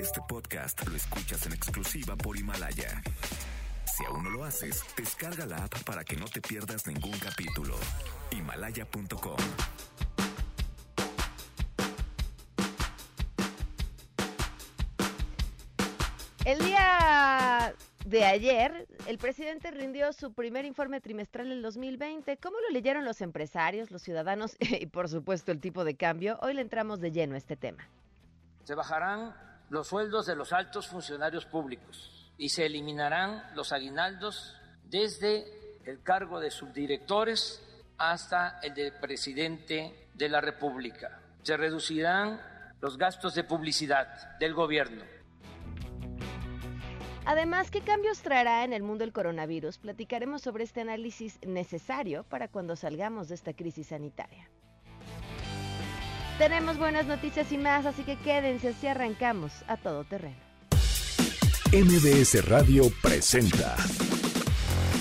Este podcast lo escuchas en exclusiva por Himalaya. Si aún no lo haces, descarga la app para que no te pierdas ningún capítulo. Himalaya.com El día de ayer, el presidente rindió su primer informe trimestral del 2020. ¿Cómo lo leyeron los empresarios, los ciudadanos y, por supuesto, el tipo de cambio? Hoy le entramos de lleno a este tema. Se bajarán los sueldos de los altos funcionarios públicos y se eliminarán los aguinaldos desde el cargo de subdirectores hasta el de presidente de la República. Se reducirán los gastos de publicidad del gobierno Además, ¿qué cambios traerá en el mundo el coronavirus? Platicaremos sobre este análisis necesario para cuando salgamos de esta crisis sanitaria. Tenemos buenas noticias y más, así que quédense si arrancamos a todo terreno. MBS Radio presenta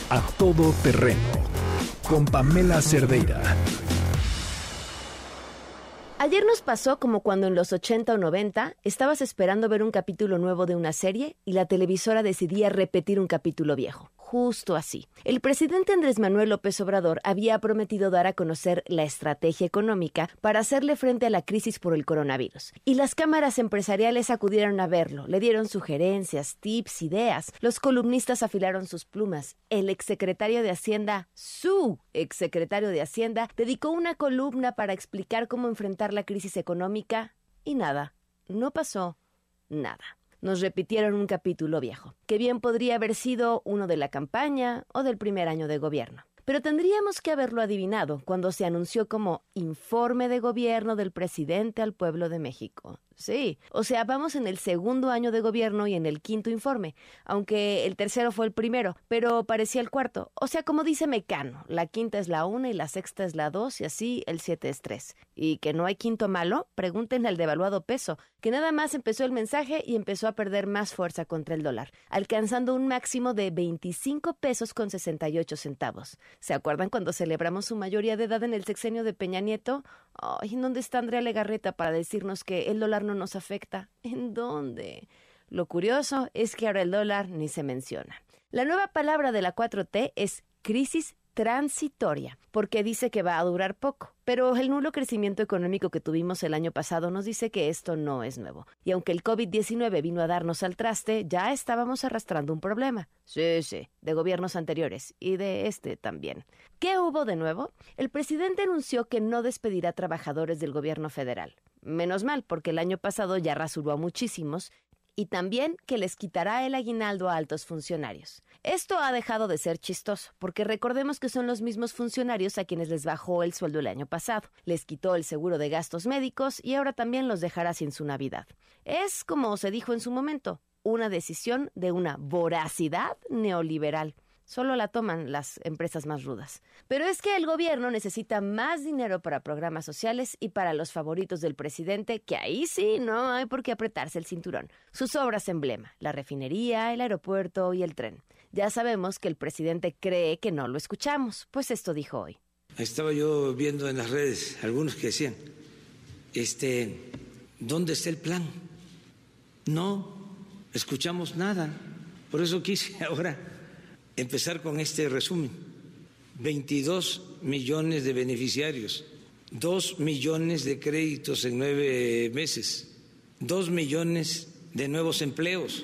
A Todo Terreno con Pamela Cerdeira. Ayer nos pasó como cuando en los 80 o 90 estabas esperando ver un capítulo nuevo de una serie y la televisora decidía repetir un capítulo viejo justo así. El presidente Andrés Manuel López Obrador había prometido dar a conocer la estrategia económica para hacerle frente a la crisis por el coronavirus. Y las cámaras empresariales acudieron a verlo, le dieron sugerencias, tips, ideas. Los columnistas afilaron sus plumas. El exsecretario de Hacienda, su exsecretario de Hacienda, dedicó una columna para explicar cómo enfrentar la crisis económica y nada, no pasó nada nos repitieron un capítulo viejo, que bien podría haber sido uno de la campaña o del primer año de gobierno. Pero tendríamos que haberlo adivinado cuando se anunció como informe de gobierno del presidente al pueblo de México. Sí, o sea, vamos en el segundo año de gobierno y en el quinto informe, aunque el tercero fue el primero, pero parecía el cuarto. O sea, como dice Mecano, la quinta es la una y la sexta es la dos y así el siete es tres. ¿Y que no hay quinto malo? Pregúntenle al devaluado peso, que nada más empezó el mensaje y empezó a perder más fuerza contra el dólar, alcanzando un máximo de 25 pesos con 68 centavos. ¿Se acuerdan cuando celebramos su mayoría de edad en el sexenio de Peña Nieto? Ay, ¿dónde está Andrea Legarreta para decirnos que el dólar no nos afecta? ¿En dónde? Lo curioso es que ahora el dólar ni se menciona. La nueva palabra de la 4T es crisis transitoria, porque dice que va a durar poco. Pero el nulo crecimiento económico que tuvimos el año pasado nos dice que esto no es nuevo. Y aunque el COVID-19 vino a darnos al traste, ya estábamos arrastrando un problema. Sí, sí, de gobiernos anteriores y de este también. ¿Qué hubo de nuevo? El presidente anunció que no despedirá trabajadores del gobierno federal. Menos mal, porque el año pasado ya rasuró a muchísimos y también que les quitará el aguinaldo a altos funcionarios. Esto ha dejado de ser chistoso, porque recordemos que son los mismos funcionarios a quienes les bajó el sueldo el año pasado, les quitó el seguro de gastos médicos y ahora también los dejará sin su Navidad. Es, como se dijo en su momento, una decisión de una voracidad neoliberal. Solo la toman las empresas más rudas. Pero es que el gobierno necesita más dinero para programas sociales y para los favoritos del presidente, que ahí sí no hay por qué apretarse el cinturón. Sus obras emblema, la refinería, el aeropuerto y el tren. Ya sabemos que el presidente cree que no lo escuchamos, pues esto dijo hoy. Estaba yo viendo en las redes algunos que decían, este, ¿dónde está el plan? No escuchamos nada. Por eso quise ahora empezar con este resumen. 22 millones de beneficiarios, 2 millones de créditos en nueve meses, 2 millones de nuevos empleos.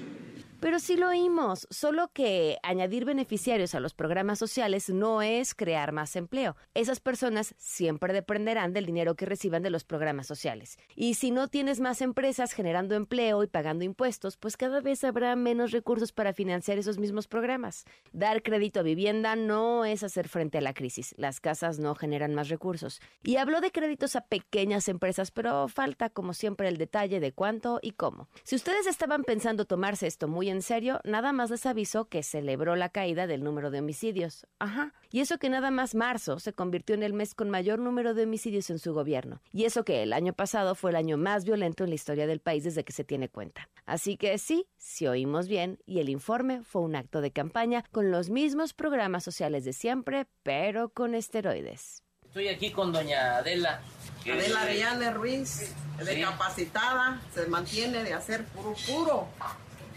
Pero sí lo oímos, solo que añadir beneficiarios a los programas sociales no es crear más empleo. Esas personas siempre dependerán del dinero que reciban de los programas sociales. Y si no tienes más empresas generando empleo y pagando impuestos, pues cada vez habrá menos recursos para financiar esos mismos programas. Dar crédito a vivienda no es hacer frente a la crisis. Las casas no generan más recursos. Y habló de créditos a pequeñas empresas, pero falta como siempre el detalle de cuánto y cómo. Si ustedes estaban pensando tomarse esto muy en en serio, nada más les aviso que celebró la caída del número de homicidios. Ajá. Y eso que nada más marzo se convirtió en el mes con mayor número de homicidios en su gobierno. Y eso que el año pasado fue el año más violento en la historia del país desde que se tiene cuenta. Así que sí, si oímos bien, y el informe fue un acto de campaña con los mismos programas sociales de siempre, pero con esteroides. Estoy aquí con doña Adela. Adela Arellane Ruiz, capacitada, se mantiene de hacer puro puro.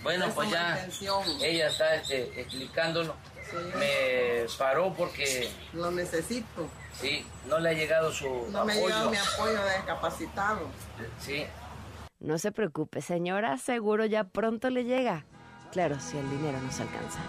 Bueno, pues ya ella está este, explicándolo. Me paró porque... Lo necesito. Sí, no le ha llegado su No me ha llegado mi apoyo de discapacitado. Sí. No se preocupe, señora, seguro ya pronto le llega. Claro, si el dinero nos alcanza.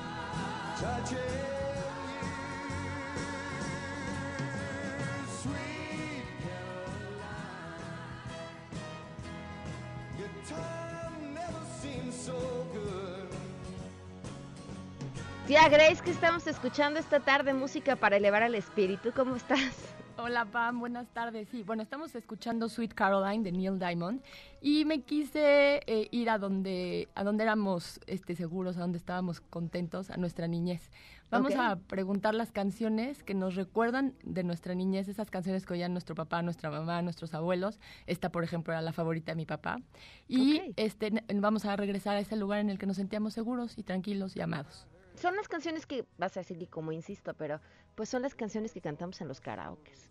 Tía Grace, que estamos escuchando esta tarde música para elevar al espíritu. ¿Cómo estás? Hola Pam, buenas tardes. Sí, bueno, estamos escuchando Sweet Caroline de Neil Diamond y me quise eh, ir a donde a donde éramos este, seguros, a donde estábamos contentos, a nuestra niñez. Vamos a preguntar las canciones que nos recuerdan de nuestra niñez, esas canciones que oían nuestro papá, nuestra mamá, nuestros abuelos. Esta, por ejemplo, era la favorita de mi papá. Y este vamos a regresar a ese lugar en el que nos sentíamos seguros y tranquilos y amados son las canciones que, vas a decir, y como insisto, pero pues son las canciones que cantamos en los karaokes.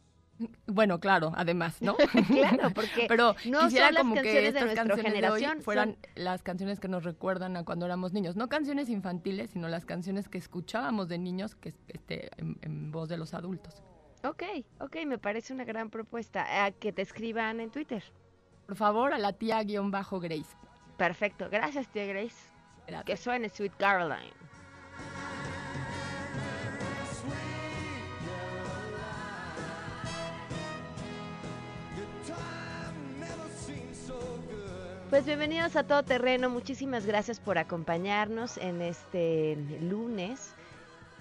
Bueno, claro, además, ¿no? claro, porque pero no son las canciones que de nuestra generación fueran las canciones que nos recuerdan a cuando éramos niños, no canciones infantiles, sino las canciones que escuchábamos de niños que este, en, voz de los adultos. Ok, ok, me parece una gran propuesta. A que te escriban en Twitter. Por favor, a la tía-grace. Perfecto, gracias tía Grace. Que suene Sweet Caroline. Pues bienvenidos a Todo Terreno, muchísimas gracias por acompañarnos en este lunes,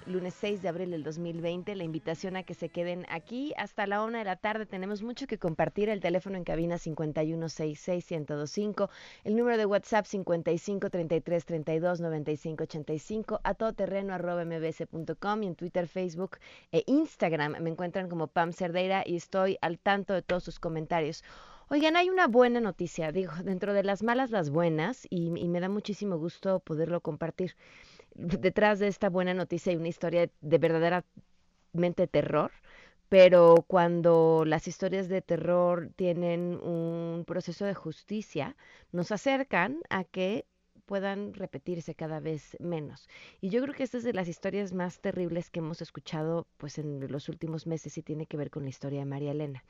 lunes 6 de abril del 2020. La invitación a que se queden aquí hasta la una de la tarde. Tenemos mucho que compartir. El teléfono en cabina 5166-1025, el número de WhatsApp 5533329585, a todoterreno arroba mbs.com y en Twitter, Facebook e Instagram me encuentran como Pam Cerdeira y estoy al tanto de todos sus comentarios. Oigan, hay una buena noticia, digo, dentro de las malas, las buenas, y, me da muchísimo gusto poderlo compartir. Detrás de esta buena noticia hay una historia de verdaderamente terror, pero cuando las historias de terror tienen un proceso de justicia, nos acercan a que puedan repetirse cada vez menos. Y yo creo que esta es de las historias más terribles que hemos escuchado pues en los últimos meses y tiene que ver con la historia de María Elena,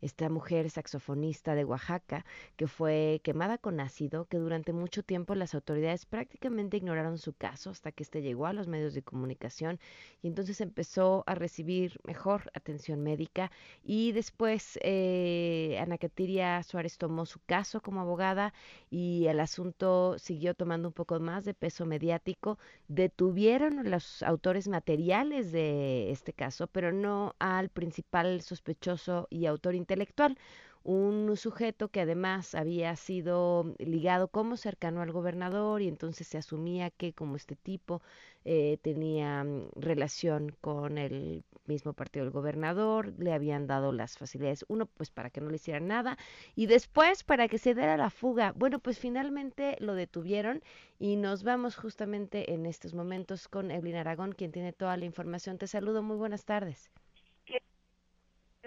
esta mujer saxofonista de Oaxaca que fue quemada con ácido, que durante mucho tiempo las autoridades prácticamente ignoraron su caso hasta que este llegó a los medios de comunicación y entonces empezó a recibir mejor atención médica y después eh, Ana Catiria Suárez tomó su caso como abogada y el asunto siguió tomando un poco más de peso mediático, detuvieron los autores materiales de este caso, pero no al principal sospechoso y autor intelectual un sujeto que además había sido ligado como cercano al gobernador y entonces se asumía que como este tipo eh, tenía mm, relación con el mismo partido del gobernador, le habían dado las facilidades, uno pues para que no le hicieran nada y después para que se diera la fuga. Bueno, pues finalmente lo detuvieron y nos vamos justamente en estos momentos con Evelyn Aragón, quien tiene toda la información. Te saludo, muy buenas tardes.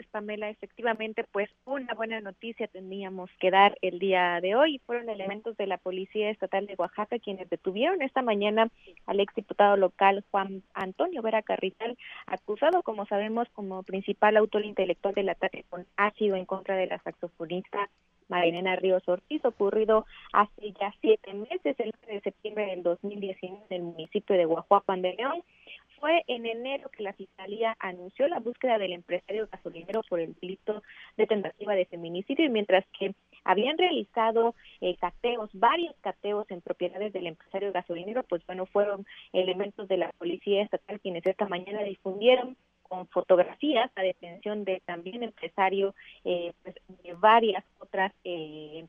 Pamela, efectivamente, pues una buena noticia teníamos que dar el día de hoy. Fueron elementos de la Policía Estatal de Oaxaca quienes detuvieron esta mañana al exdiputado local Juan Antonio Vera Carrizal, acusado, como sabemos, como principal autor intelectual del ataque con ácido en contra de la saxofonista Marilena Ríos Ortiz, ocurrido hace ya siete meses, el 9 de septiembre del 2019 en el municipio de Guajuapan de León. Fue en enero que la Fiscalía anunció la búsqueda del empresario gasolinero por el delito de tentativa de feminicidio, y mientras que habían realizado eh, cateos, varios cateos en propiedades del empresario gasolinero, pues bueno, fueron elementos de la Policía Estatal quienes esta mañana difundieron con fotografías la detención de también empresario eh, pues, de varias otras eh,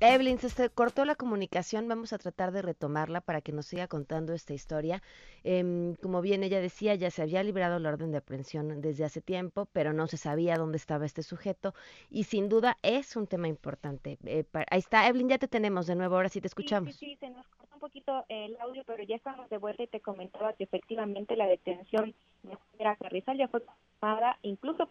Evelyn, se cortó la comunicación, vamos a tratar de retomarla para que nos siga contando esta historia. Em, como bien ella decía, ya se había librado la orden de aprehensión desde hace tiempo, pero no se sabía dónde estaba este sujeto y sin duda es un tema importante. Eh, ahí está, Evelyn, ya te tenemos de nuevo, ahora sí te escuchamos. Sí, sí, se nos cortó poquito el audio, pero ya estamos de vuelta y te comentaba que efectivamente la detención de Juan Carrizal ya fue tomada incluso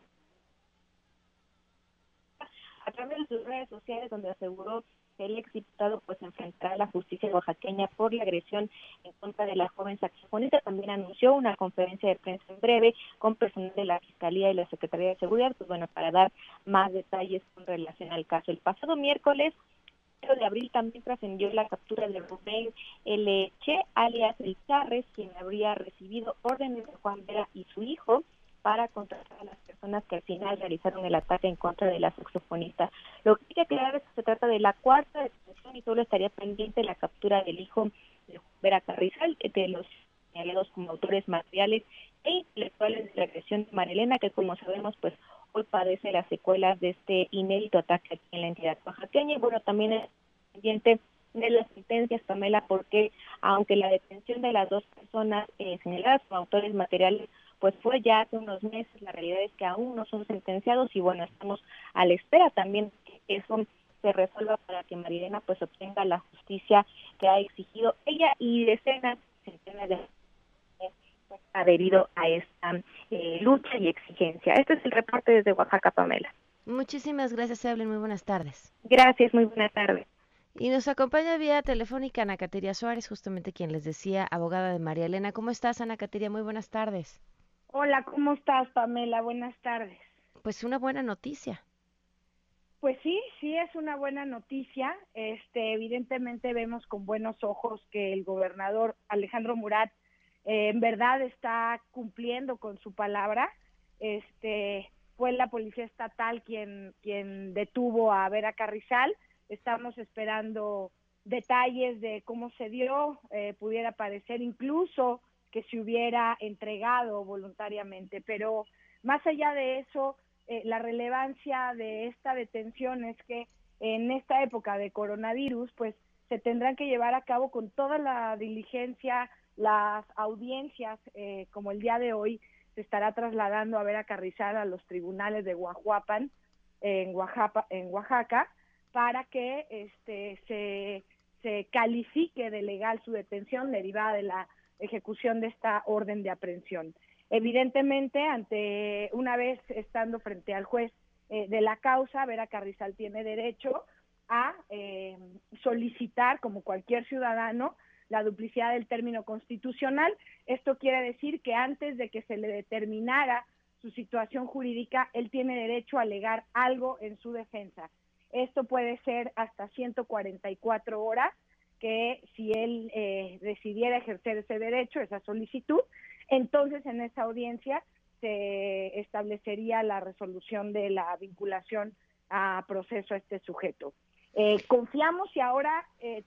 a través de sus redes sociales donde aseguró el exdiputado pues enfrentará a la justicia oaxaqueña por la agresión en contra de la joven saxofonista. También anunció una conferencia de prensa en breve con personal de la Fiscalía y la Secretaría de Seguridad, pues bueno, para dar más detalles con relación al caso. El pasado miércoles de abril también trascendió la captura de Rubén L. Che, alias El Charres, quien habría recibido órdenes de Juan Vera y su hijo para contratar a las personas que al final realizaron el ataque en contra de la saxofonista. Lo que hay que aclarar es que se trata de la cuarta detención y solo estaría pendiente la captura del hijo de Vera Carrizal, de los señalados como autores materiales e intelectuales de la agresión de Marilena, que como sabemos, pues hoy padece las secuelas de este inédito ataque aquí en la entidad oaxaqueña. Y bueno, también es pendiente de las sentencias, Pamela, porque aunque la detención de las dos personas eh, señaladas como autores materiales pues fue ya hace unos meses, la realidad es que aún no son sentenciados y bueno, estamos a la espera también que eso se resuelva para que Marilena pues obtenga la justicia que ha exigido ella y decenas, centenas de pues, adherido a esta eh, lucha y exigencia. Este es el reporte desde Oaxaca, Pamela. Muchísimas gracias, Evelyn. Muy buenas tardes. Gracias, muy buenas tardes. Y nos acompaña vía telefónica Ana Cateria Suárez, justamente quien les decía, abogada de María Elena. ¿Cómo estás, Ana Cateria? Muy buenas tardes. Hola, ¿cómo estás, Pamela? Buenas tardes. Pues una buena noticia. Pues sí, sí es una buena noticia. Este, evidentemente vemos con buenos ojos que el gobernador Alejandro Murat eh, en verdad está cumpliendo con su palabra. Este, fue la policía estatal quien quien detuvo a Vera Carrizal. Estamos esperando detalles de cómo se dio. Eh, pudiera parecer incluso que se hubiera entregado voluntariamente. Pero más allá de eso, eh, la relevancia de esta detención es que en esta época de coronavirus, pues se tendrán que llevar a cabo con toda la diligencia las audiencias, eh, como el día de hoy, se estará trasladando a ver a Carrizal a los tribunales de Guajuapan, en Oaxaca, en Oaxaca para que este, se, se califique de legal su detención derivada de la ejecución de esta orden de aprehensión. Evidentemente, ante una vez estando frente al juez eh, de la causa, Vera Carrizal tiene derecho a eh, solicitar, como cualquier ciudadano, la duplicidad del término constitucional. Esto quiere decir que antes de que se le determinara su situación jurídica, él tiene derecho a alegar algo en su defensa. Esto puede ser hasta 144 horas que si él eh, decidiera ejercer ese derecho, esa solicitud, entonces en esa audiencia se establecería la resolución de la vinculación a proceso a este sujeto. Eh, confiamos y ahora eh,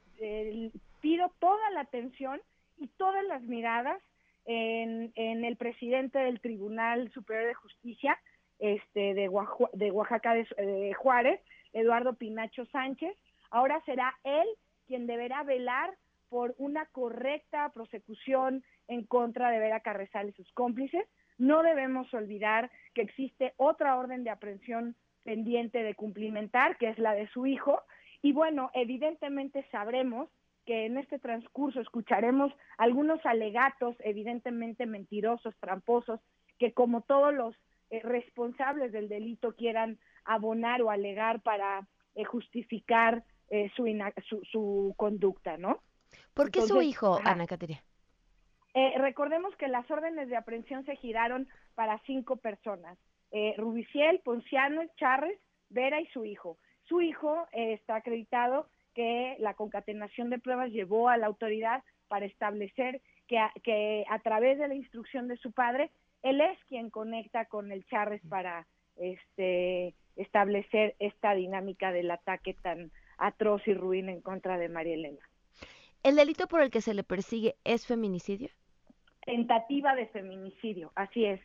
pido toda la atención y todas las miradas en, el presidente del Tribunal Superior de Justicia este, de, de Oaxaca de Juárez, Eduardo Pinacho Sánchez. Ahora será él quien deberá velar por una correcta prosecución en contra de Vera Carrizal y sus cómplices. No debemos olvidar que existe otra orden de aprehensión pendiente de cumplimentar, que es la de su hijo. Y bueno, evidentemente sabremos que en este transcurso escucharemos algunos alegatos, evidentemente mentirosos, tramposos, que como todos los eh, responsables del delito quieran abonar o alegar para eh, justificar eh, su, su, conducta, ¿no? ¿Por qué su hijo, Ana Caterina? Eh, recordemos que las órdenes de aprehensión se giraron para cinco personas, eh, Rubiciel, Ponciano, Charres, Vera y su hijo. Su hijo eh, está acreditado que la concatenación de pruebas llevó a la autoridad para establecer que a, que a través de la instrucción de su padre, él es quien conecta con el Charres para este establecer esta dinámica del ataque tan atroz y ruin en contra de María Elena. ¿El delito por el que se le persigue es feminicidio? Tentativa de feminicidio, así es.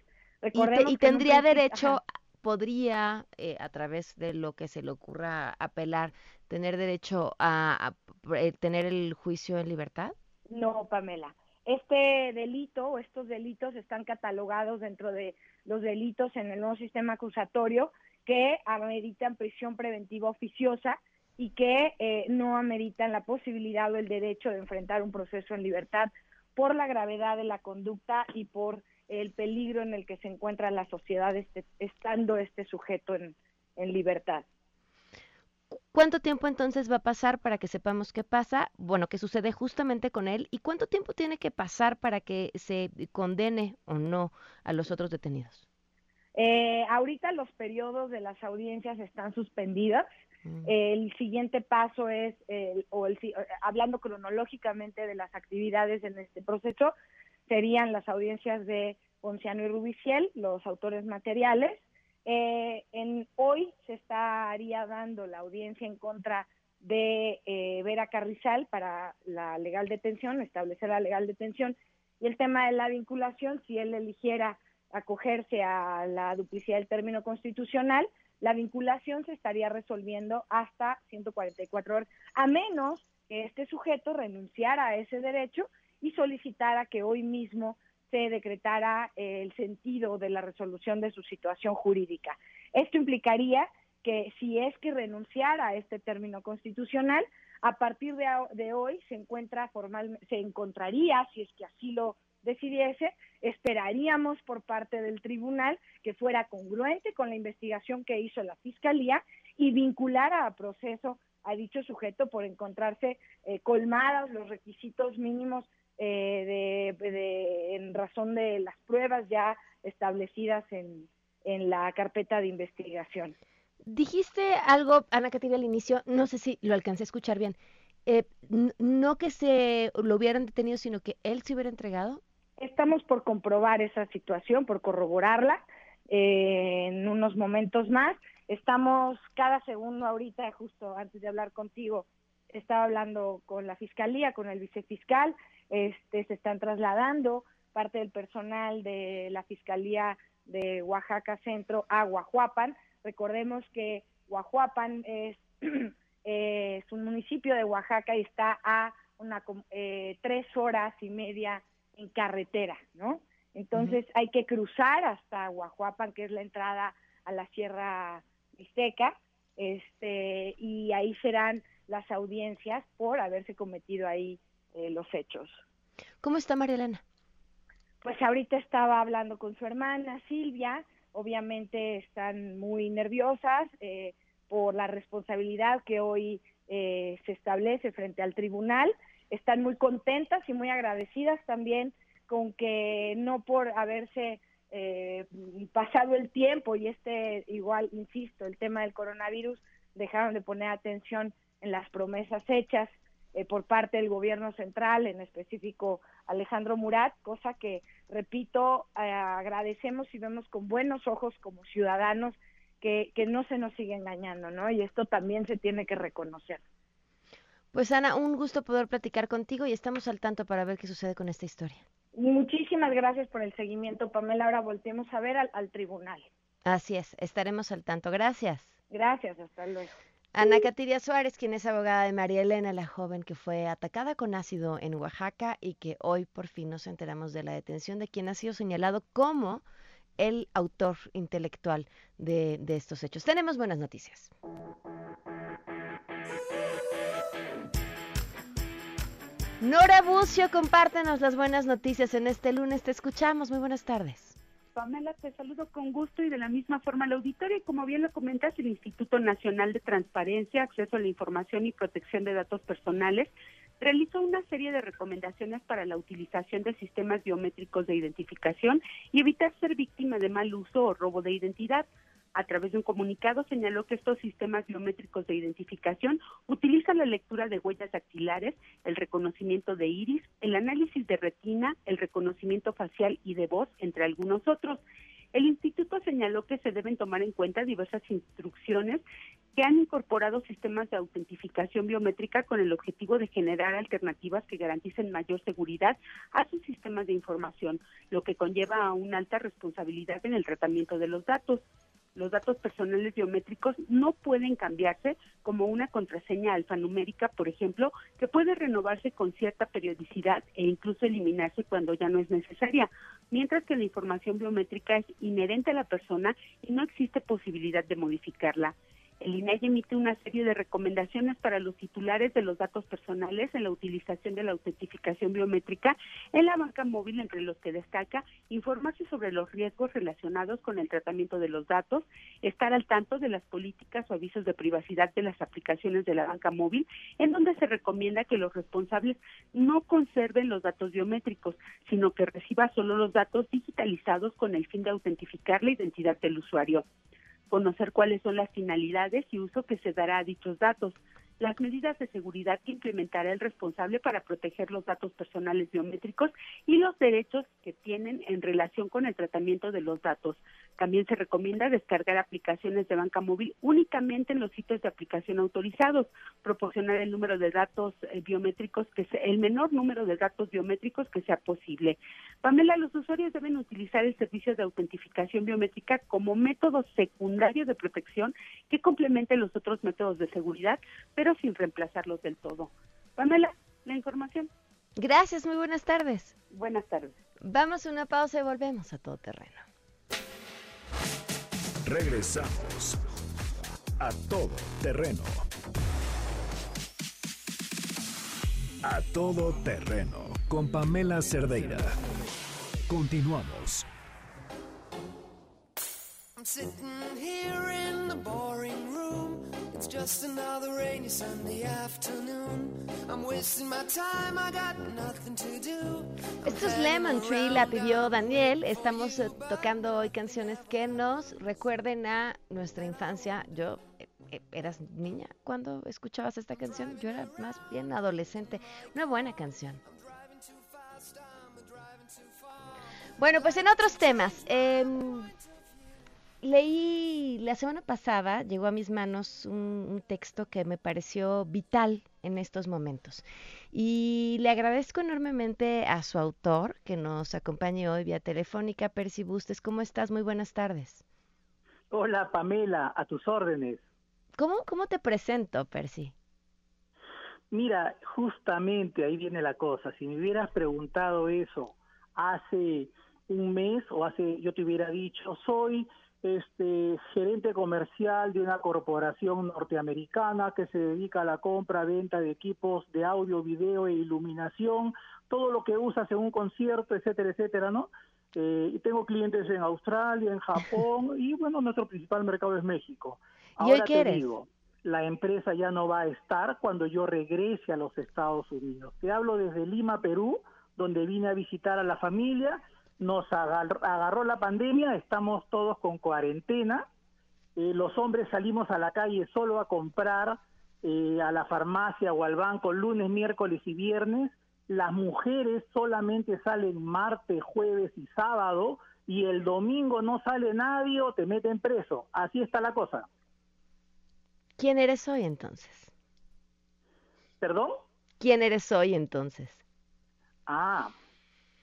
y, tendría derecho, podría, eh, a través de lo que se le ocurra apelar, tener derecho a, eh, tener el juicio en libertad? No, Pamela. Este delito o estos delitos están catalogados dentro de los delitos en el nuevo sistema acusatorio que ameritan prisión preventiva oficiosa y que eh, no ameritan la posibilidad o el derecho de enfrentar un proceso en libertad por la gravedad de la conducta y por el peligro en el que se encuentra la sociedad este, estando este sujeto en, en libertad. ¿Cuánto tiempo entonces va a pasar para que sepamos qué pasa? Bueno, qué sucede justamente con él y cuánto tiempo tiene que pasar para que se condene o no a los otros detenidos. Eh, ahorita los periodos de las audiencias están suspendidas. Mm. El siguiente paso es, o el, hablando cronológicamente de las actividades en este proceso, serían las audiencias de Ponciano y Rubiciel, los autores materiales, eh, en, hoy se estaría dando la audiencia en contra de eh, Vera Carrizal para la legal detención, establecer la legal detención, y el tema de la vinculación, si él eligiera acogerse a la duplicidad del término constitucional, la vinculación se estaría resolviendo hasta 144 horas, a menos que este sujeto renunciara a ese derecho y solicitara que hoy mismo se decretara el sentido de la resolución de su situación jurídica. Esto implicaría que si es que renunciara a este término constitucional, a partir de, hoy se encuentra formal, se encontraría, si es que así lo decidiese, esperaríamos por parte del tribunal que fuera congruente con la investigación que hizo la fiscalía y vinculara a proceso a dicho sujeto por encontrarse eh, colmados los requisitos mínimos eh, de, en razón de las pruebas ya establecidas en, en la carpeta de investigación. Dijiste algo, Ana Catina, al inicio, no sé si lo alcancé a escuchar bien. Eh, no que se lo hubieran detenido, sino que él se hubiera entregado. Estamos por comprobar esa situación, por corroborarla eh, en unos momentos más. Estamos cada segundo ahorita, justo antes de hablar contigo, estaba hablando con la fiscalía, con el vicefiscal, este, se están trasladando parte del personal de la Fiscalía de Oaxaca Centro a Guajuapan. Recordemos que Guajuapan es, es un municipio de Oaxaca y está a una eh, tres horas y media en carretera, ¿no? Entonces hay que cruzar hasta Guajuapan, que es la entrada a la Sierra Mixteca, este, y ahí serán las audiencias por haberse cometido ahí eh, los hechos. ¿Cómo está María Elena? Pues ahorita estaba hablando con su hermana Silvia, obviamente están muy nerviosas eh, por la responsabilidad que hoy eh, se establece frente al tribunal, están muy contentas y muy agradecidas también con que no por haberse pasado el tiempo y este igual, insisto, el tema del coronavirus, dejaron de poner atención en las promesas hechas eh, por parte del gobierno central, en específico Alejandro Murat, cosa que, repito, eh, agradecemos y vemos con buenos ojos como ciudadanos que, que no se nos sigue engañando, ¿no? Y esto también se tiene que reconocer. Pues Ana, un gusto poder platicar contigo y estamos al tanto para ver qué sucede con esta historia. Muchísimas gracias por el seguimiento, Pamela. Ahora volteemos a ver al, al tribunal. Así es, estaremos al tanto. Gracias. Gracias, hasta luego. Ana Catiria Suárez, quien es abogada de María Elena, la joven que fue atacada con ácido en Oaxaca y que hoy por fin nos enteramos de la detención de quien ha sido señalado como el autor intelectual de, de estos hechos. Tenemos buenas noticias. Nora Bucio, compártenos las buenas noticias en este lunes. Te escuchamos. Muy buenas tardes. Pamela, te saludo con gusto y de la misma forma al auditorio. Como bien lo comentas, el Instituto Nacional de Transparencia, Acceso a la Información y Protección de Datos Personales realizó una serie de recomendaciones para la utilización de sistemas biométricos de identificación y evitar ser víctima de mal uso o robo de identidad a través de un comunicado señaló que estos sistemas biométricos de identificación utilizan la lectura de huellas dactilares, el reconocimiento de iris, el análisis de retina, el reconocimiento facial y de voz, entre algunos otros. El instituto señaló que se deben tomar en cuenta diversas instrucciones que han incorporado sistemas de autentificación biométrica con el objetivo de generar alternativas que garanticen mayor seguridad a sus sistemas de información, lo que conlleva a una alta responsabilidad en el tratamiento de los datos los datos personales biométricos no pueden cambiarse como una contraseña alfanumérica, por ejemplo, que puede renovarse con cierta periodicidad e incluso eliminarse cuando ya no es necesaria, mientras que la información biométrica es inherente a la persona y no existe posibilidad de modificarla. El INAI emite una serie de recomendaciones para los titulares de los datos personales en la utilización de la autentificación biométrica en la banca móvil, entre los que destaca informarse sobre los riesgos relacionados con el tratamiento de los datos, estar al tanto de las políticas o avisos de privacidad de las aplicaciones de la banca móvil, en donde se recomienda que los responsables no conserven los datos biométricos, sino que reciba solo los datos digitalizados con el fin de autentificar la identidad del usuario conocer cuáles son las finalidades y uso que se dará a dichos datos, las medidas de seguridad que implementará el responsable para proteger los datos personales biométricos y los derechos que tienen en relación con el tratamiento de los datos. También se recomienda descargar aplicaciones de banca móvil únicamente en los sitios de aplicación autorizados, proporcionar el número de datos eh, biométricos que sea, el menor número de datos biométricos que sea posible. Pamela, los usuarios deben utilizar el servicio de autentificación biométrica como método secundario de protección que complemente los otros métodos de seguridad, pero sin reemplazarlos del todo. Pamela, la información. Gracias, muy buenas tardes. Buenas tardes. Vamos a una pausa y volvemos a todo terreno. Regresamos a todo terreno. A todo terreno con Pamela Cerdeira. Continuamos. I'm sitting here in the boring room. It's just another rainy Sunday afternoon. I'm wasting my time, I got nothing to do. Esto es Lemon Tree, la pidió Daniel. Estamos eh, tocando hoy canciones que nos recuerden a nuestra infancia. Yo eh, eh, ¿Eras niña cuando escuchabas esta canción? Yo era más bien adolescente. Una buena canción. Bueno, pues en otros temas. Eh, leí la semana pasada, llegó a mis manos un, texto que me pareció vital en estos momentos. Y le agradezco enormemente a su autor que nos acompañe hoy vía telefónica, Percy Bustes. ¿Cómo estás? Muy buenas tardes. Hola, Pamela, a tus órdenes. ¿Cómo, cómo te presento, Percy? Mira, justamente ahí viene la cosa. Si me hubieras preguntado eso hace un mes o hace, yo te hubiera dicho, soy este gerente comercial de una corporación norteamericana que se dedica a la compra, venta de equipos de audio, video e iluminación, todo lo que usas en un concierto, etcétera, etcétera, ¿no? Eh, y tengo clientes en Australia, en Japón y bueno, nuestro principal mercado es México. Ahora ¿Y te digo, la empresa ya no va a estar cuando yo regrese a los Estados Unidos. Te hablo desde Lima, Perú, donde vine a visitar a la familia nos agarró, la pandemia, estamos todos con cuarentena, eh, los hombres salimos a la calle solo a comprar eh, a la farmacia o al banco lunes, miércoles y viernes, las mujeres solamente salen martes, jueves y sábado, y el domingo no sale nadie o te meten preso. Así está la cosa. ¿Quién eres hoy entonces? ¿Perdón? ¿Quién eres hoy entonces? Ah,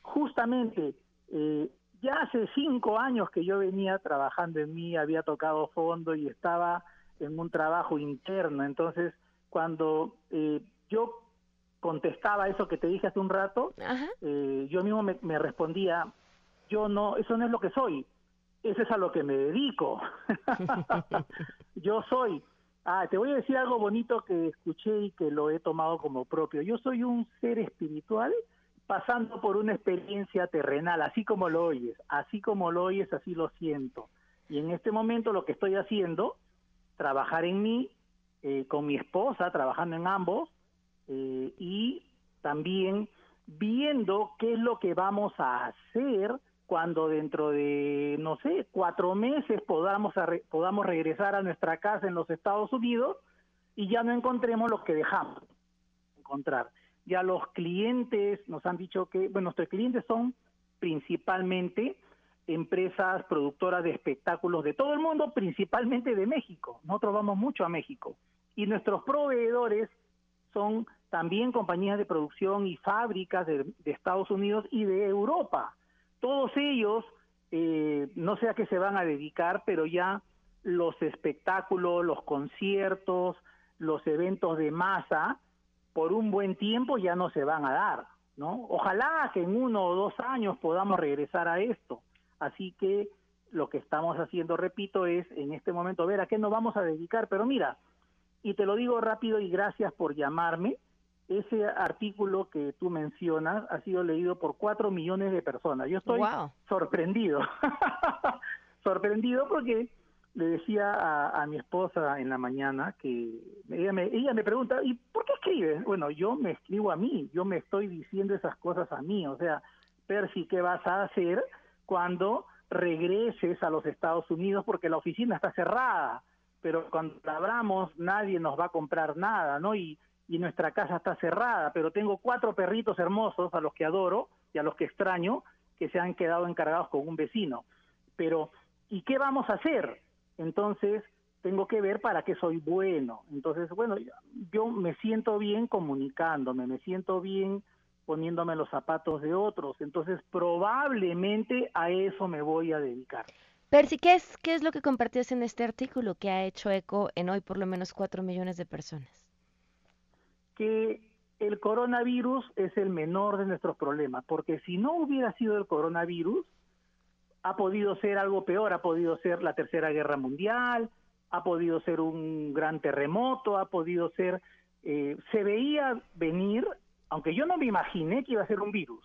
justamente eh, ya hace cinco años que yo venía trabajando en mí, había tocado fondo y estaba en un trabajo interno. Entonces, cuando eh, yo contestaba eso que te dije hace un rato, eh, yo mismo me, me, respondía, yo no, eso no es lo que soy, eso es a lo que me dedico. yo soy, ah, te voy a decir algo bonito que escuché y que lo he tomado como propio. Yo soy un ser espiritual pasando por una experiencia terrenal, así como lo oyes, así como lo oyes, así lo siento. Y en este momento lo que estoy haciendo, trabajar en mí, eh, con mi esposa, trabajando en ambos, eh, y también viendo qué es lo que vamos a hacer cuando dentro de, no sé, cuatro meses podamos, podamos regresar a nuestra casa en los Estados Unidos y ya no encontremos lo que dejamos encontrar ya los clientes nos han dicho que, bueno, nuestros clientes son principalmente empresas productoras de espectáculos de todo el mundo, principalmente de México. Nosotros vamos mucho a México. Y nuestros proveedores son también compañías de producción y fábricas de, Estados Unidos y de Europa. Todos ellos, eh, no sé a qué se van a dedicar, pero ya los espectáculos, los conciertos, los eventos de masa, por un buen tiempo ya no se van a dar, ¿no? Ojalá que en uno o dos años podamos regresar a esto. Así que lo que estamos haciendo, repito, es en este momento ver a qué nos vamos a dedicar. Pero mira, y te lo digo rápido y gracias por llamarme, ese artículo que tú mencionas ha sido leído por cuatro millones de personas. Yo estoy sorprendido, sorprendido porque le decía a, mi esposa en la mañana que ella me, ella me pregunta, ¿y por qué escribes? Bueno, yo me escribo a mí, yo me estoy diciendo esas cosas a mí, o sea, Percy, ¿qué vas a hacer cuando regreses a los Estados Unidos? Porque la oficina está cerrada, pero cuando la abramos nadie nos va a comprar nada, ¿no? Y, y nuestra casa está cerrada, pero tengo cuatro perritos hermosos a los que adoro y a los que extraño, que se han quedado encargados con un vecino. Pero, ¿y qué vamos a hacer? Entonces tengo que ver para qué soy bueno. Entonces, bueno, yo me siento bien comunicándome, me siento bien poniéndome los zapatos de otros, entonces probablemente a eso me voy a dedicar. Percy, ¿qué es, ¿qué es lo que compartías en este artículo que ha hecho eco en hoy por lo menos cuatro millones de personas? Que el coronavirus es el menor de nuestros problemas, porque si no hubiera sido el coronavirus, ha podido ser algo peor, ha podido ser la Tercera Guerra Mundial, ha podido ser un gran terremoto, ha podido ser... Eh, se veía venir, aunque yo no me imaginé que iba a ser un virus,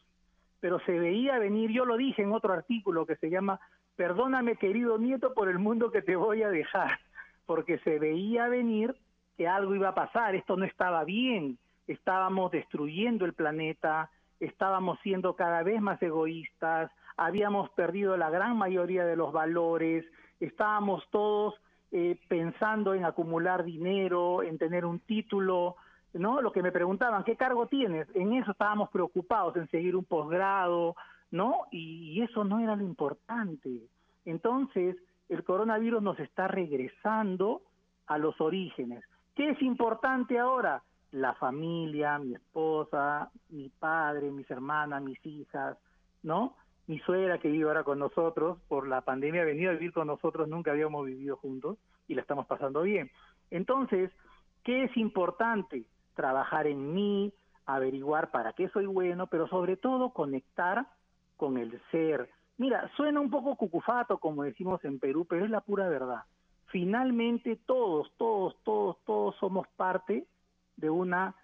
pero se veía venir, yo lo dije en otro artículo que se llama Perdóname querido nieto por el mundo que te voy a dejar, porque se veía venir que algo iba a pasar, esto no estaba bien, estábamos destruyendo el planeta, estábamos siendo cada vez más egoístas, habíamos perdido la gran mayoría de los valores, estábamos todos eh, pensando en acumular dinero, en tener un título, ¿no? Lo que me preguntaban, ¿qué cargo tienes? En eso estábamos preocupados, en seguir un posgrado, ¿no? Y, eso no era lo importante. Entonces, el coronavirus nos está regresando a los orígenes. ¿Qué es importante ahora? La familia, mi esposa, mi padre, mis hermanas, mis hijas, ¿no? Mi suegra que vive ahora con nosotros, por la pandemia ha venido a vivir con nosotros, nunca habíamos vivido juntos y la estamos pasando bien. Entonces, ¿qué es importante? Trabajar en mí, averiguar para qué soy bueno, pero sobre todo conectar con el ser. Mira, suena un poco cucufato, como decimos en Perú, pero es la pura verdad. Finalmente todos, todos, todos, todos somos parte de una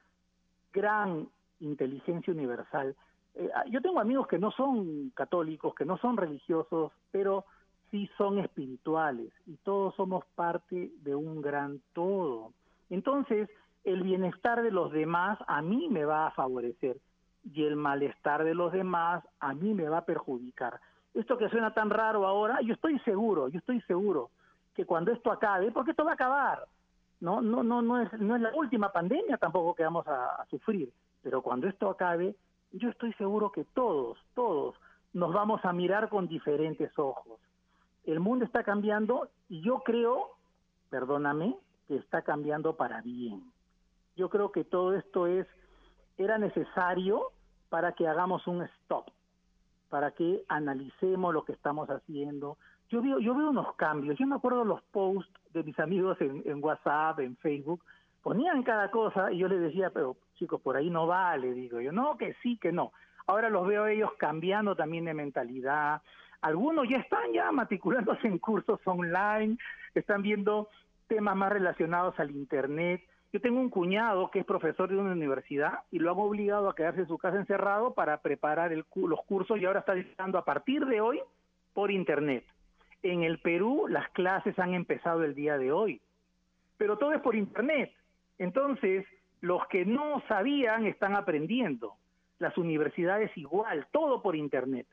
gran inteligencia universal eh, ah, yo tengo amigos que no son católicos, que no son religiosos, pero sí son espirituales y todos somos parte de un gran todo. Entonces, el bienestar de los demás a mí me va a favorecer y el malestar de los demás a mí me va a perjudicar. Esto que suena tan raro ahora, yo estoy seguro, yo estoy seguro que cuando esto acabe, porque esto va a acabar, no, no, no, no es, no es la última pandemia tampoco que vamos a sufrir, pero cuando esto acabe, yo estoy seguro que todos, todos nos vamos a mirar con diferentes ojos. El mundo está cambiando y yo creo, perdóname, que está cambiando para bien. Yo creo que todo esto es era necesario para que hagamos un stop, para que analicemos lo que estamos haciendo. Yo veo, yo veo unos cambios. Yo me acuerdo los posts de mis amigos en, en WhatsApp, en Facebook, ponían cada cosa y yo les decía, pero chicos, por ahí no vale, digo yo, no, que sí, que no. Ahora los veo ellos cambiando también de mentalidad. Algunos ya están ya matriculándose en cursos online, están viendo temas más relacionados al Internet. Yo tengo un cuñado que es profesor de una universidad y lo han obligado a quedarse en su casa encerrado para preparar el, los cursos y ahora está dictando a partir de hoy por Internet. En el Perú las clases han empezado el día de hoy, pero todo es por Internet. Entonces, los que no sabían están aprendiendo. Las universidades igual, todo por Internet.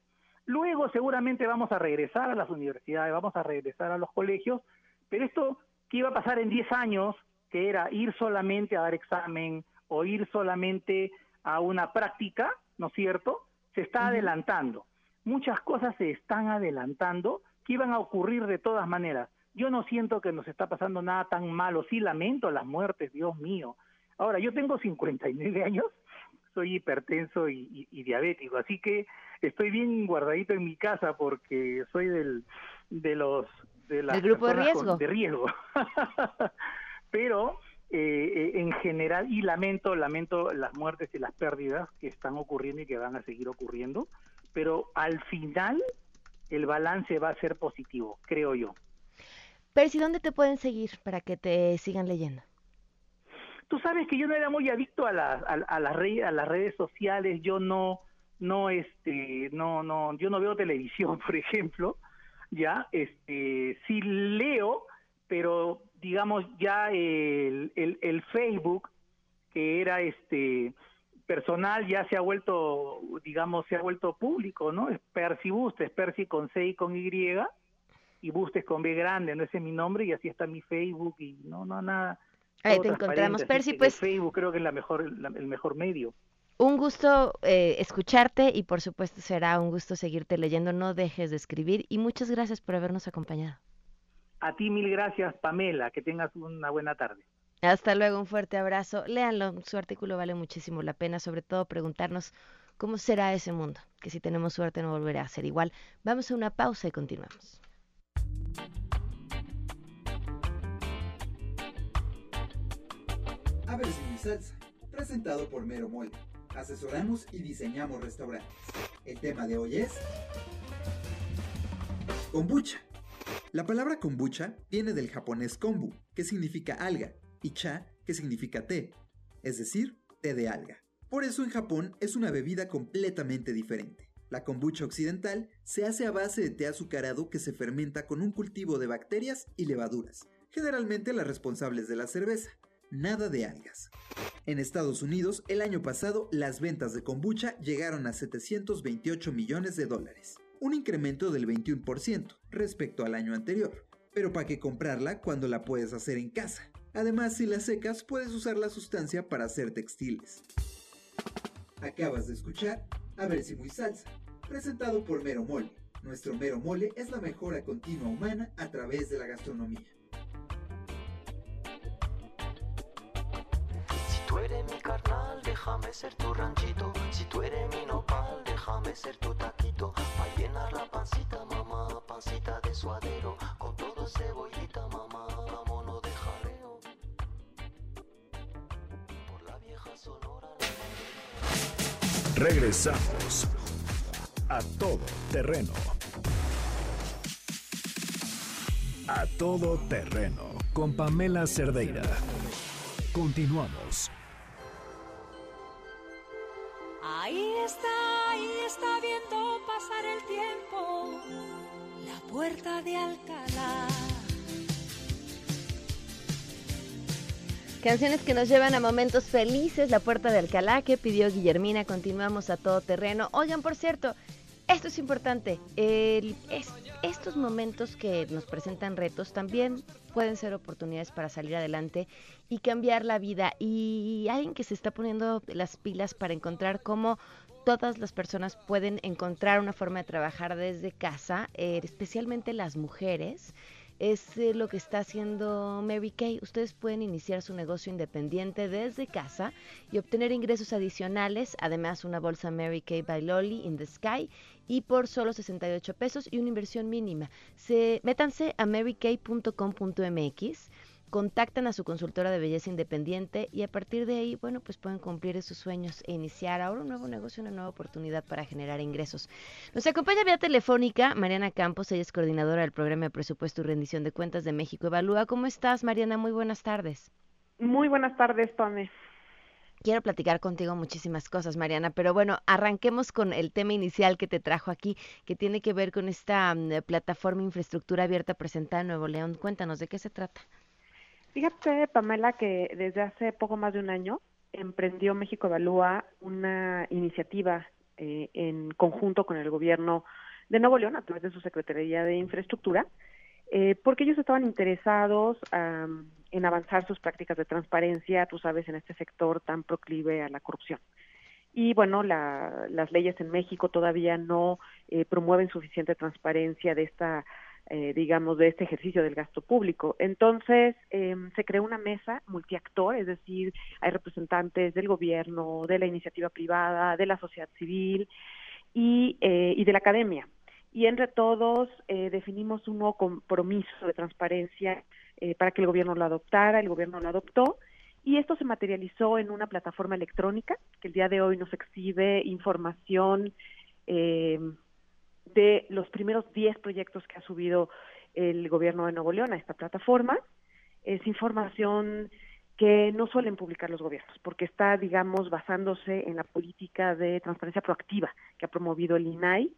Luego seguramente vamos a regresar a las universidades, vamos a regresar a los colegios, pero esto que iba a pasar en 10 años, que era ir solamente a dar examen o ir solamente a una práctica, ¿no es cierto? Se está adelantando. Muchas cosas se están adelantando que iban a ocurrir de todas maneras. Yo no siento que nos está pasando nada tan malo, sí lamento las muertes, Dios mío. Ahora, yo tengo 59 años, soy hipertenso y, diabético, así que estoy bien guardadito en mi casa porque soy del de los de las grupo de riesgo. de riesgo. Pero eh, eh, en general y lamento lamento las muertes y las pérdidas que están ocurriendo y que van a seguir ocurriendo, pero al final el balance va a ser positivo, creo yo. Percy, ¿dónde te pueden seguir para que te sigan leyendo? Tú sabes que yo no era muy adicto a, las redes, sociales, yo no, no, este, no, no, yo no veo televisión, por ejemplo, ya, este, sí leo, pero digamos ya el, Facebook, que era este, personal ya se ha vuelto, digamos, se ha vuelto público, ¿no? Es Percy Bustes, Percy con C y con Y, y Bustes con B grande, no ese es mi nombre, y así está mi Facebook, y no, no, nada. Ahí te encontramos, Percy, pues... Facebook creo que es la mejor, el mejor medio. Un gusto eh, escucharte y por supuesto será un gusto seguirte leyendo, no dejes de escribir y muchas gracias por habernos acompañado. A ti mil gracias, Pamela, que tengas una buena tarde. Hasta luego, un fuerte abrazo. Léanlo, su artículo vale muchísimo la pena, sobre todo preguntarnos cómo será ese mundo, que si tenemos suerte no volverá a ser igual. Vamos a una pausa y continuamos. A ver si mi salsa, presentado por Mero Mole. Asesoramos y diseñamos restaurantes. El tema de hoy es kombucha. La palabra kombucha viene del japonés kombu, que significa alga, y cha, que significa té, es decir, té de alga. Por eso en Japón es una bebida completamente diferente. La kombucha occidental se hace a base de té azucarado que se fermenta con un cultivo de bacterias y levaduras, generalmente las responsables de la cerveza, nada de algas. En Estados Unidos, el año pasado, las ventas de kombucha llegaron a 728 millones de dólares, un incremento del 21% respecto al año anterior. Pero ¿para qué comprarla cuando la puedes hacer en casa? Además, si la secas, puedes usar la sustancia para hacer textiles. Acabas de escuchar A ver si muy salsa, presentado por Mero Mole. Nuestro Mero Mole es la mejora continua humana a través de la gastronomía. Si tú eres mi carnal, déjame ser tu ranchito. Si tú eres mi nopal, déjame ser tu taquito. Pa' llenar la pancita, mamá, pancita de suadero. Con todo cebollita, mamá, vámonos de jaleo. Por la vieja sonora. Regresamos a todo terreno. A todo terreno con Pamela Cerdeira. Continuamos. Ahí está, ahí está viendo pasar el tiempo. La puerta de Alcalá. Canciones que nos llevan a momentos felices, La Puerta de Alcalá, que pidió Guillermina, continuamos a todo terreno. Oigan, por cierto, esto es importante, el, es, estos momentos que nos presentan retos también pueden ser oportunidades para salir adelante y cambiar la vida. Y alguien que se está poniendo las pilas para encontrar cómo todas las personas pueden encontrar una forma de trabajar desde casa, eh, especialmente las mujeres es eh, lo que está haciendo Mary Kay. Ustedes pueden iniciar su negocio independiente desde casa y obtener ingresos adicionales, además una bolsa Mary Kay by Lolly in the Sky y por solo 68 pesos y una inversión mínima. Se, métanse a marykay.com.mx contactan a su consultora de belleza independiente y a partir de ahí, bueno, pues pueden cumplir sus sueños e iniciar ahora un nuevo negocio, una nueva oportunidad para generar ingresos. Nos acompaña vía telefónica Mariana Campos, ella es coordinadora del programa de presupuesto y rendición de cuentas de México Evalúa. ¿Cómo estás, Mariana? Muy buenas tardes. Muy buenas tardes, Pame. Quiero platicar contigo muchísimas cosas, Mariana, pero bueno, arranquemos con el tema inicial que te trajo aquí, que tiene que ver con esta um, plataforma infraestructura abierta presentada en Nuevo León. Cuéntanos, ¿de qué se trata? Fíjate, Pamela, que desde hace poco más de un año emprendió México Evalúa una iniciativa eh, en conjunto con el gobierno de Nuevo León a través de su Secretaría de Infraestructura, eh, porque ellos estaban interesados en avanzar sus prácticas de transparencia, tú sabes, en este sector tan proclive a la corrupción. Y bueno, la, las leyes en México todavía no eh, promueven suficiente transparencia de esta eh, digamos, de este ejercicio del gasto público. Entonces, eh, se creó una mesa multiactor, es decir, hay representantes del gobierno, de la iniciativa privada, de la sociedad civil y, eh, y de la academia. Y entre todos eh, definimos un nuevo compromiso de transparencia eh, para que el gobierno lo adoptara, el gobierno lo adoptó. Y esto se materializó en una plataforma electrónica que el día de hoy nos exhibe información eh, de los primeros 10 proyectos que ha subido el gobierno de Nuevo León a esta plataforma. Es información que no suelen publicar los gobiernos, porque está, digamos, basándose en la política de transparencia proactiva que ha promovido el INAI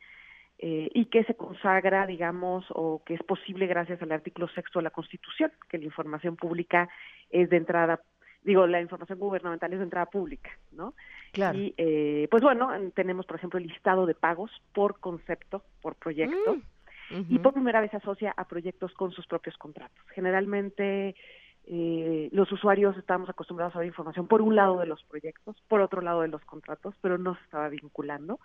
eh, y que se consagra, digamos, o que es posible gracias al artículo sexto de la Constitución, que la información pública es de entrada, digo, la información gubernamental es de entrada pública, ¿no? Claro. Y, eh, pues bueno, tenemos, por ejemplo, el listado de pagos por concepto, por proyecto, Mm, y por primera vez se asocia a proyectos con sus propios contratos. Generalmente eh, los usuarios estábamos acostumbrados a ver información por un lado de los proyectos, por otro lado de los contratos, pero no se estaba vinculando.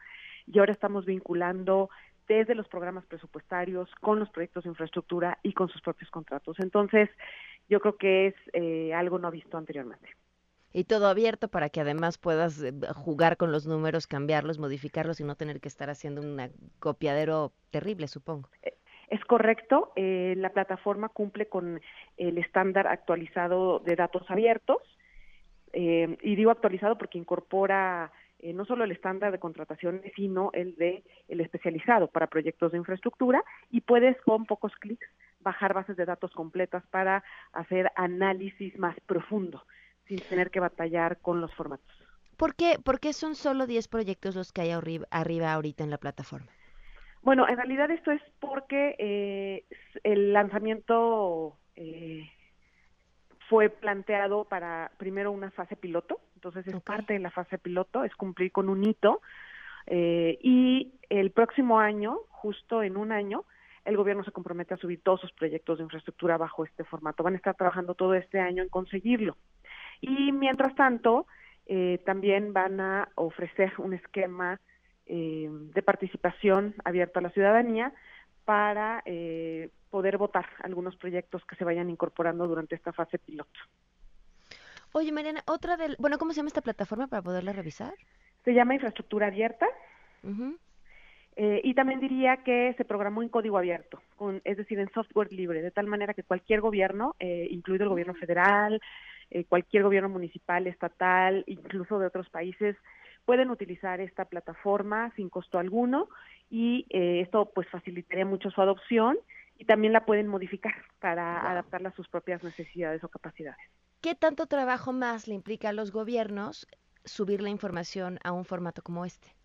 Y ahora estamos vinculando desde los programas presupuestarios, con los proyectos de infraestructura y con sus propios contratos. Entonces, yo creo que es eh, algo no visto anteriormente. Y todo abierto para que además puedas eh, jugar con los números, cambiarlos, modificarlos y no tener que estar haciendo un copiadero terrible, supongo. Es correcto, eh, la plataforma cumple con el estándar actualizado de datos abiertos, eh, y digo actualizado porque incorpora eh, no solo el estándar de contratación, sino el de el especializado para proyectos de infraestructura, y puedes con pocos clics bajar bases de datos completas para hacer análisis más profundo, sin tener que batallar con los formatos. ¿Por qué, ¿Por qué son solo 10 proyectos los que hay arriba, arriba ahorita en la plataforma? Bueno, en realidad esto es porque eh, el lanzamiento eh, fue planteado para primero una fase piloto, entonces es parte de la fase piloto, es cumplir con un hito eh, y el próximo año, justo en un año, el gobierno se compromete a subir todos sus proyectos de infraestructura bajo este formato. Van a estar trabajando todo este año en conseguirlo. Y mientras tanto, eh, también van a ofrecer un esquema eh, de participación abierto a la ciudadanía para eh, poder votar algunos proyectos que se vayan incorporando durante esta fase piloto. Oye, Mariana, otra del, bueno, ¿cómo se llama esta plataforma para poderla revisar? Se llama Infraestructura Abierta. Eh, y también diría que se programó en código abierto, con, es decir, en software libre, de tal manera que cualquier gobierno, eh, incluido el gobierno federal, eh, cualquier gobierno municipal, estatal, incluso de otros países, pueden utilizar esta plataforma sin costo alguno y eh, esto pues facilitaría mucho su adopción y también la pueden modificar para adaptarla a sus propias necesidades o capacidades. ¿Qué tanto trabajo más le implica a los gobiernos subir la información a un formato como este?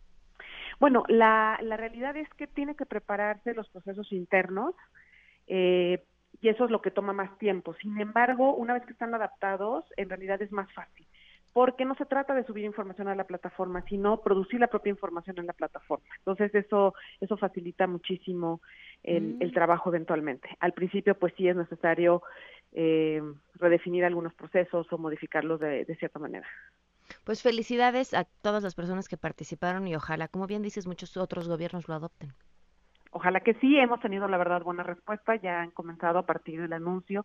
Bueno, la, la realidad es que tiene que prepararse los procesos internos eh, y eso es lo que toma más tiempo. Sin embargo, una vez que están adaptados, en realidad es más fácil porque no se trata de subir información a la plataforma, sino producir la propia información en la plataforma. Entonces eso eso facilita muchísimo el, el trabajo eventualmente. Al principio, pues sí es necesario eh, redefinir algunos procesos o modificarlos de, de cierta manera. Pues felicidades a todas las personas que participaron y ojalá, como bien dices, muchos otros gobiernos lo adopten. Ojalá que sí, hemos tenido la verdad buena respuesta, ya han comenzado a partir del anuncio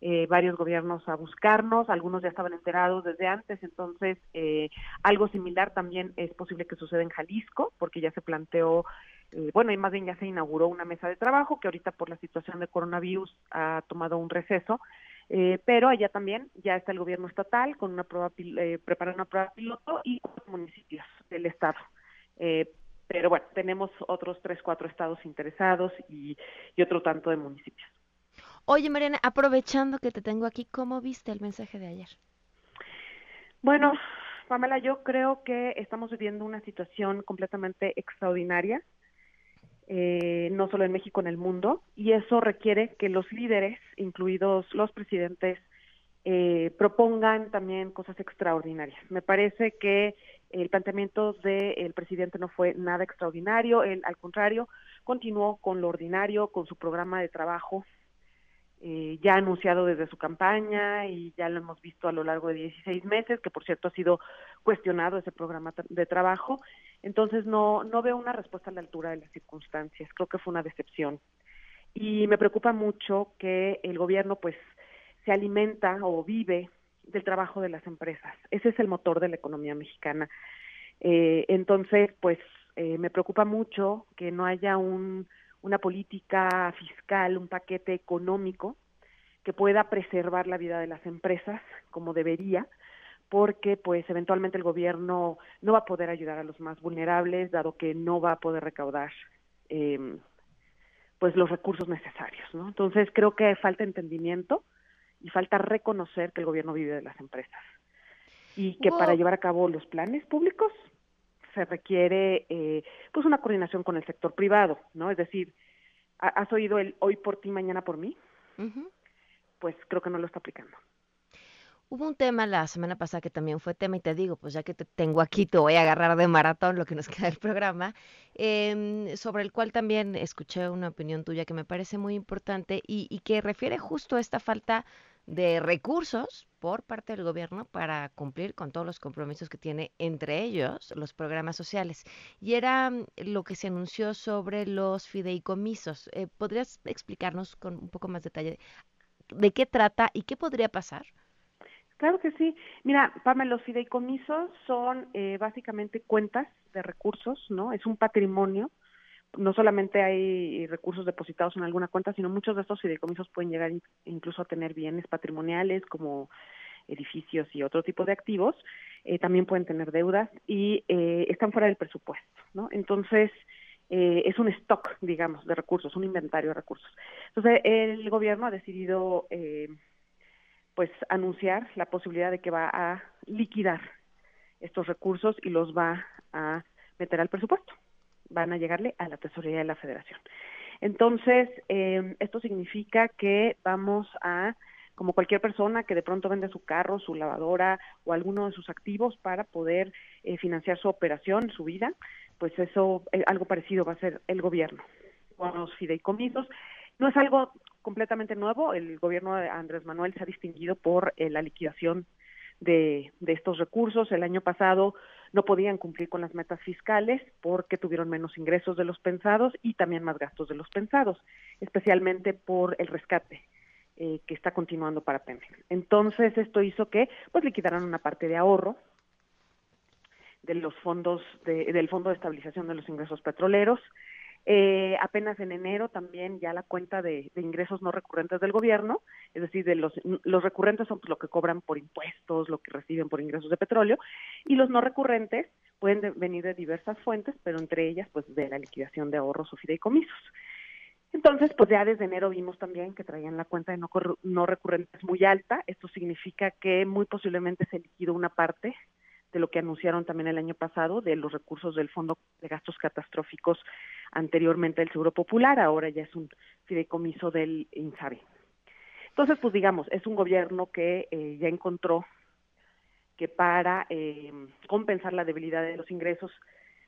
eh, varios gobiernos a buscarnos, algunos ya estaban enterados desde antes, entonces eh, algo similar también es posible que suceda en Jalisco, porque ya se planteó, eh, bueno, y más bien ya se inauguró una mesa de trabajo que ahorita por la situación de coronavirus ha tomado un receso, eh, pero allá también ya está el gobierno estatal con una prueba, eh, preparando una prueba piloto y municipios del estado. Eh, pero bueno, tenemos otros tres, cuatro estados interesados y, y otro tanto de municipios. Oye, Mariana, aprovechando que te tengo aquí, ¿cómo viste el mensaje de ayer? Bueno, Pamela, yo creo que estamos viviendo una situación completamente extraordinaria, eh, no solo en México, en el mundo, y eso requiere que los líderes, incluidos los presidentes, eh, propongan también cosas extraordinarias. Me parece que el planteamiento del presidente no fue nada extraordinario, él al contrario continuó con lo ordinario, con su programa de trabajo eh, ya anunciado desde su campaña y ya lo hemos visto a lo largo de 16 meses, que por cierto ha sido cuestionado ese programa de trabajo. Entonces no, no veo una respuesta a la altura de las circunstancias. Creo que fue una decepción. Y me preocupa mucho que el gobierno pues se alimenta o vive del trabajo de las empresas. Ese es el motor de la economía mexicana. Eh, entonces, pues eh, me preocupa mucho que no haya un una política fiscal, un paquete económico que pueda preservar la vida de las empresas como debería, porque pues eventualmente el gobierno no va a poder ayudar a los más vulnerables, dado que no va a poder recaudar em, pues los recursos necesarios, ¿no? Entonces creo que falta entendimiento y falta reconocer que el gobierno vive de las empresas y que para llevar a cabo los planes públicos se requiere eh, pues una coordinación con el sector privado, ¿no? Es decir, ¿has oído el hoy por ti, mañana por mí? Pues creo que no lo está aplicando. Hubo un tema la semana pasada que también fue tema y te digo, pues ya que te tengo aquí, te voy a agarrar de maratón lo que nos queda del programa, em, sobre el cual también escuché una opinión tuya que me parece muy importante y, y que refiere justo a esta falta de recursos por parte del gobierno para cumplir con todos los compromisos que tiene, entre ellos los programas sociales. Y era mm, lo que se anunció sobre los fideicomisos. Eh, ¿Podrías explicarnos con un poco más detalle de qué trata y qué podría pasar? Claro que sí. Mira, Pamela, los fideicomisos son eh, básicamente cuentas de recursos, ¿no? Es un patrimonio. No solamente hay recursos depositados en alguna cuenta, sino muchos de estos fideicomisos pueden llegar incluso a tener bienes patrimoniales como edificios y otro tipo de activos. Eh, también pueden tener deudas y eh, están fuera del presupuesto, ¿no? Entonces, es un stock, digamos, de recursos, un inventario de recursos. Entonces, el gobierno ha decidido pues anunciar la posibilidad de que va a liquidar estos recursos y los va a meter al presupuesto. Van a llegarle a la tesorería de la federación. Entonces, eh, esto significa que vamos a, como cualquier persona que de pronto vende su carro, su lavadora o alguno de sus activos para poder eh, financiar su operación, su vida, pues eso, eh, algo parecido va a ser el gobierno con los fideicomisos. No es algo completamente nuevo. El gobierno de Andrés Manuel se ha distinguido por eh, la liquidación de, estos recursos. El año pasado no podían cumplir con las metas fiscales porque tuvieron menos ingresos de los pensados y también más gastos de los pensados, especialmente por el rescate eh, que está continuando para Pemex. Entonces esto hizo que pues liquidaran una parte de ahorro de los fondos del Fondo de Estabilización de los Ingresos Petroleros eh, apenas en enero también ya la cuenta de, ingresos no recurrentes del gobierno, es decir, de los, los recurrentes son pues, lo que cobran por impuestos, lo que reciben por ingresos de petróleo, y los no recurrentes pueden venir de diversas fuentes, pero entre ellas pues de la liquidación de ahorros o fideicomisos. Entonces, pues ya desde enero vimos también que traían la cuenta de no, no recurrentes muy alta. Esto significa que muy posiblemente se liquidó una parte de lo que anunciaron también el año pasado de los recursos del Fondo de Gastos Catastróficos anteriormente del Seguro Popular, ahora ya es un fideicomiso del INSABI. Entonces, pues digamos, es un gobierno que eh, ya encontró que para eh, compensar la debilidad de los ingresos,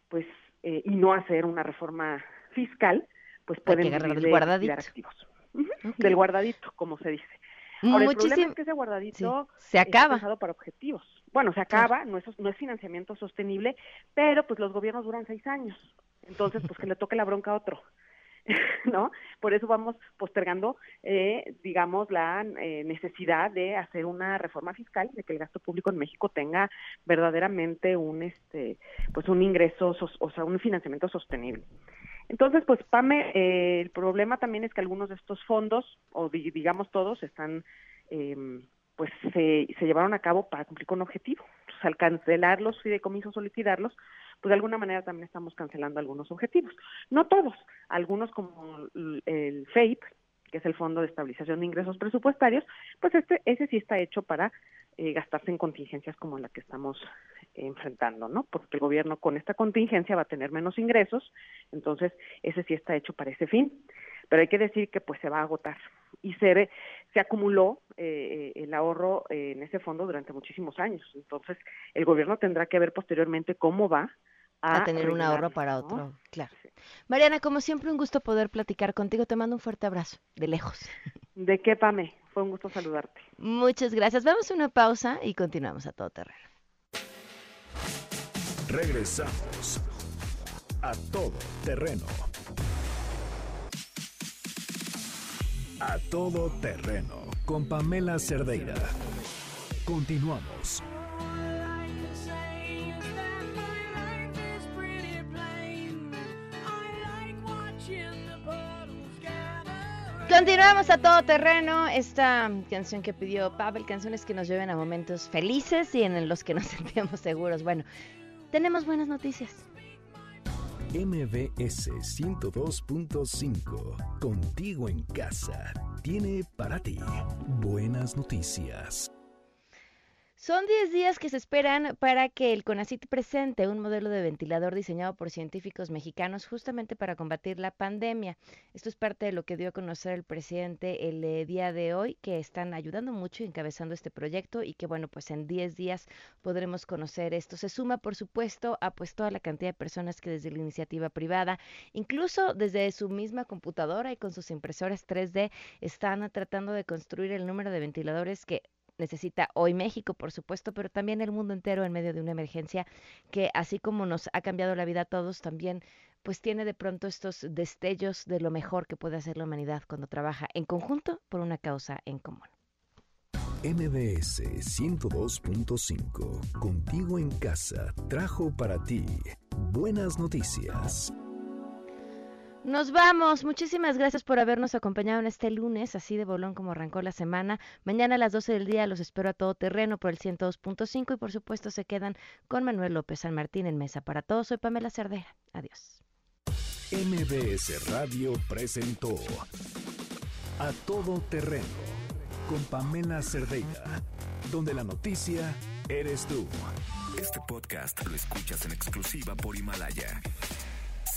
pues eh, y no hacer una reforma fiscal, pues pueden vivir activos. Del guardadito, como se dice. Ahora, el problema es que ese guardadito se acaba. pensado para objetivos. Bueno, se acaba, no, es, no es financiamiento sostenible, pero pues los gobiernos duran seis años. Entonces, pues que le toque la bronca a otro. ¿no? Por eso vamos postergando, eh, digamos, la eh, necesidad de hacer una reforma fiscal, de que el gasto público en México tenga verdaderamente un, este, pues un ingreso, o sea, un financiamiento sostenible. Entonces, pues, PAME, eh, el problema también es que algunos de estos fondos, o digamos todos, están, em, pues, se, llevaron a cabo para cumplir con un objetivo. Pues, al cancelar los fideicomisos o liquidarlos, pues de alguna manera también estamos cancelando algunos objetivos. No todos, algunos como el FAPE, que es el Fondo de Estabilización de Ingresos Presupuestarios, pues este, ese sí está hecho para eh, gastarse en contingencias como la que estamos enfrentando, ¿no? Porque el gobierno con esta contingencia va a tener menos ingresos, entonces ese sí está hecho para ese fin. Pero hay que decir que pues se va a agotar y se, se acumuló eh, el ahorro en ese fondo durante muchísimos años. Entonces el gobierno tendrá que ver posteriormente cómo va a, tener un ahorro para otro. Claro. Mariana, como siempre, un gusto poder platicar contigo. Te mando un fuerte abrazo, de lejos. ¿De qué, Pame? Fue un gusto saludarte. Muchas gracias. Vamos a una pausa y continuamos a todo terreno. Regresamos a todo terreno. A todo terreno con Pamela Cerdeira. Continuamos. Continuamos a todo terreno. Esta canción que pidió Pavel, canciones que nos lleven a momentos felices y en los que nos sentimos seguros. Bueno, tenemos buenas noticias. MBS 102.5, contigo en casa, tiene para ti buenas noticias. Son 10 días que se esperan para que el CONACIT presente un modelo de ventilador diseñado por científicos mexicanos justamente para combatir la pandemia. Esto es parte de lo que dio a conocer el presidente el eh, día de hoy, que están ayudando mucho y encabezando este proyecto y que bueno, pues en 10 días podremos conocer esto. Se suma, por supuesto, a pues toda la cantidad de personas que desde la iniciativa privada, incluso desde su misma computadora y con sus impresoras 3D, están tratando de construir el número de ventiladores que necesita hoy México, por supuesto, pero también el mundo entero en medio de una emergencia que así como nos ha cambiado la vida a todos, también pues tiene de pronto estos destellos de lo mejor que puede hacer la humanidad cuando trabaja en conjunto por una causa en común. MBS 102.5, contigo en casa, trajo para ti buenas noticias. Nos vamos. Muchísimas gracias por habernos acompañado en este lunes, así de bolón como arrancó la semana. Mañana a las 12 del día los espero a todo terreno por el 102.5 y por supuesto se quedan con Manuel López San Martín en Mesa para Todos. Soy Pamela Cerdera. Adiós. MBS Radio presentó A Todo Terreno con Pamela Cerdeira, donde la noticia eres tú. Este podcast lo escuchas en exclusiva por Himalaya.